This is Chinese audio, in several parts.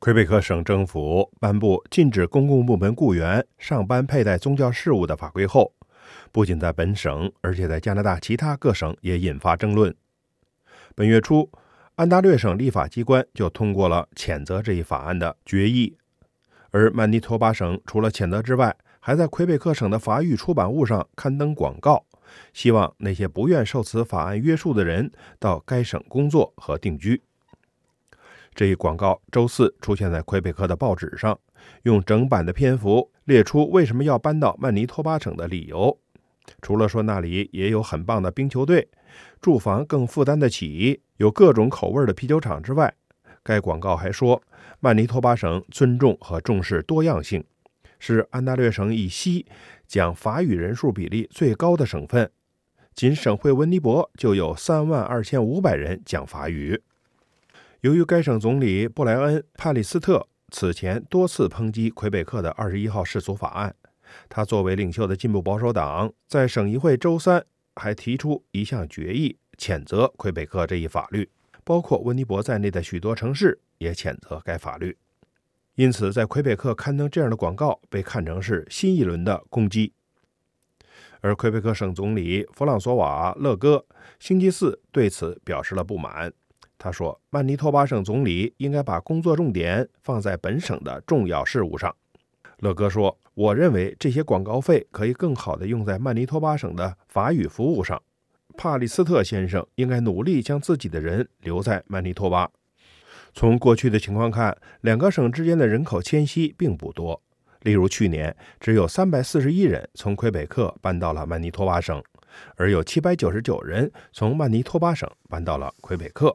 魁北克省政府颁布禁止公共部门雇员上班佩戴宗教饰物的法规后，不仅在本省，而且在加拿大其他各省也引发争论。本月初，安大略省立法机关就通过了谴责这一法案的决议，而曼尼托巴省除了谴责之外，还在魁北克省的法语出版物上刊登广告，希望那些不愿受此法案约束的人到该省工作和定居。这一广告周四出现在魁北克的报纸上，用整版的篇幅列出为什么要搬到曼尼托巴省的理由。除了说那里也有很棒的冰球队、住房更负担得起、有各种口味的啤酒厂之外，该广告还说曼尼托巴省尊重和重视多样性，是安大略省以西讲法语人数比例最高的省份，仅省会温尼伯就有三万二千五百人讲法语。由于该省总理布莱恩·帕里斯特此前多次抨击魁北克的二十一号世俗法案，他作为领袖的进步保守党在省议会周三还提出一项决议，谴责魁北克这一法律，包括温尼伯在内的许多城市也谴责该法律。因此，在魁北克刊登这样的广告被看成是新一轮的攻击。而魁北克省总理弗朗索瓦·勒戈星期四对此表示了不满。他说：“曼尼托巴省总理应该把工作重点放在本省的重要事务上。”乐哥说：“我认为这些广告费可以更好地用在曼尼托巴省的法语服务上。帕里斯特先生应该努力将自己的人留在曼尼托巴。从过去的情况看，两个省之间的人口迁徙并不多。例如，去年只有三百四十一人从魁北克搬到了曼尼托巴省，而有七百九十九人从曼尼托巴省搬到了魁北克。”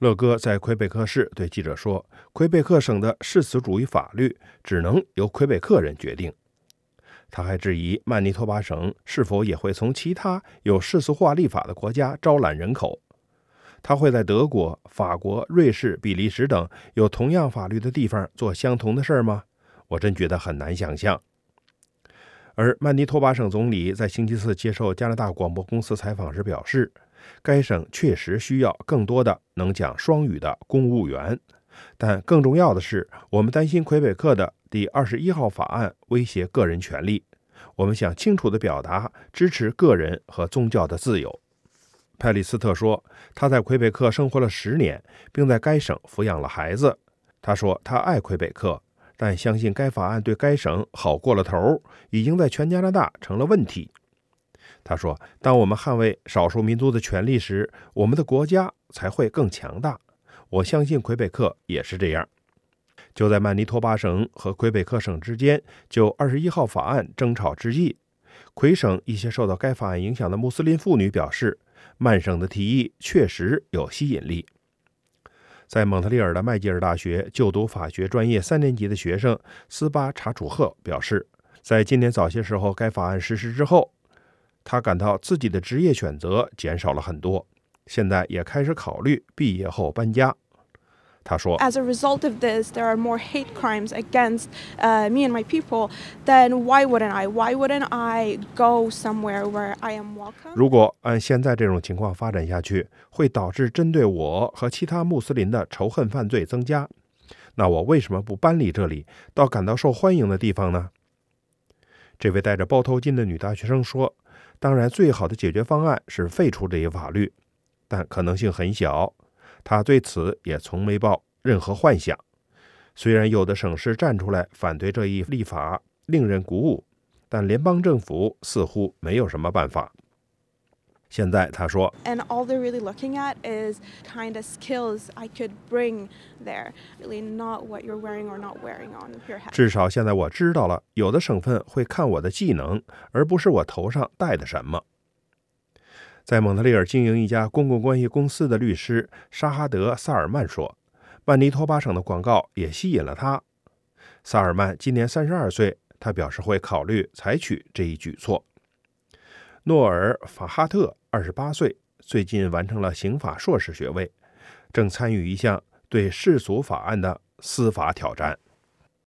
乐哥在魁北克市对记者说：“魁北克省的世俗主义法律只能由魁北克人决定。”他还质疑曼尼托巴省是否也会从其他有世俗化立法的国家招揽人口。他会在德国、法国、瑞士、比利时等有同样法律的地方做相同的事儿吗？我真觉得很难想象。而曼尼托巴省总理在星期四接受加拿大广播公司采访时表示。该省确实需要更多的能讲双语的公务员，但更重要的是，我们担心魁北克的第二十一号法案威胁个人权利。我们想清楚地表达支持个人和宗教的自由。派里斯特说，他在魁北克生活了十年，并在该省抚养了孩子。他说，他爱魁北克，但相信该法案对该省好过了头，已经在全加拿大成了问题。他说：“当我们捍卫少数民族的权利时，我们的国家才会更强大。我相信魁北克也是这样。”就在曼尼托巴省和魁北克省之间就二十一号法案争吵之际，魁省一些受到该法案影响的穆斯林妇女表示，曼省的提议确实有吸引力。在蒙特利尔的麦吉尔大学就读法学专业三年级的学生斯巴查楚赫表示，在今年早些时候该法案实施之后。他感到自己的职业选择减少了很多，现在也开始考虑毕业后搬家。他说：“As a result of this, there are more hate crimes against me and my people. Then why wouldn't I? Why wouldn't I go somewhere where I am welcome?” 如果按现在这种情况发展下去，会导致针对我和其他穆斯林的仇恨犯罪增加。那我为什么不搬离这里，到感到受欢迎的地方呢？这位戴着包头巾的女大学生说。当然，最好的解决方案是废除这一法律，但可能性很小。他对此也从没抱任何幻想。虽然有的省市站出来反对这一立法，令人鼓舞，但联邦政府似乎没有什么办法。现在他说，And all they're really looking at is kind of skills I could bring there, really not what you're wearing or not wearing on your head. 至少现在我知道了，有的省份会看我的技能，而不是我头上戴的什么。在蒙特利尔经营一家公共关系公司的律师沙哈德·萨尔曼说，曼尼托巴省的广告也吸引了他。萨尔曼今年三十二岁，他表示会考虑采取这一举措。诺尔·法哈特，二十八岁，最近完成了刑法硕士学位，正参与一项对世俗法案的司法挑战。